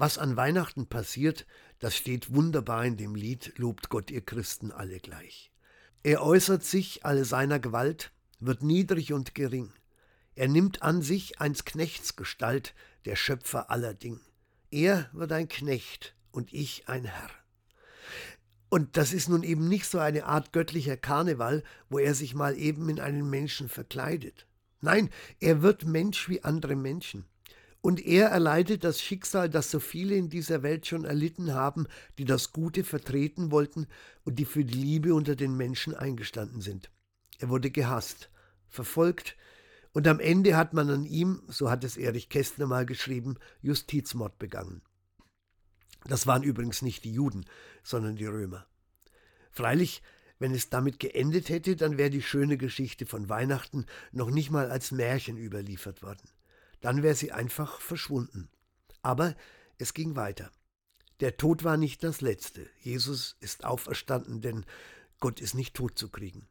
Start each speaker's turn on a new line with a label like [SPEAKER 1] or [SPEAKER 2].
[SPEAKER 1] Was an Weihnachten passiert, das steht wunderbar in dem Lied Lobt Gott ihr Christen alle gleich. Er äußert sich alle seiner Gewalt, wird niedrig und gering. Er nimmt an sich eins Knechts Gestalt, der Schöpfer aller Ding. Er wird ein Knecht und ich ein Herr. Und das ist nun eben nicht so eine Art göttlicher Karneval, wo er sich mal eben in einen Menschen verkleidet. Nein, er wird Mensch wie andere Menschen. Und er erleidet das Schicksal, das so viele in dieser Welt schon erlitten haben, die das Gute vertreten wollten und die für die Liebe unter den Menschen eingestanden sind. Er wurde gehasst, verfolgt, und am Ende hat man an ihm, so hat es Erich Kästner mal geschrieben, Justizmord begangen. Das waren übrigens nicht die Juden, sondern die Römer. Freilich, wenn es damit geendet hätte, dann wäre die schöne Geschichte von Weihnachten noch nicht mal als Märchen überliefert worden dann wäre sie einfach verschwunden. Aber es ging weiter. Der Tod war nicht das Letzte. Jesus ist auferstanden, denn Gott ist nicht tot zu kriegen.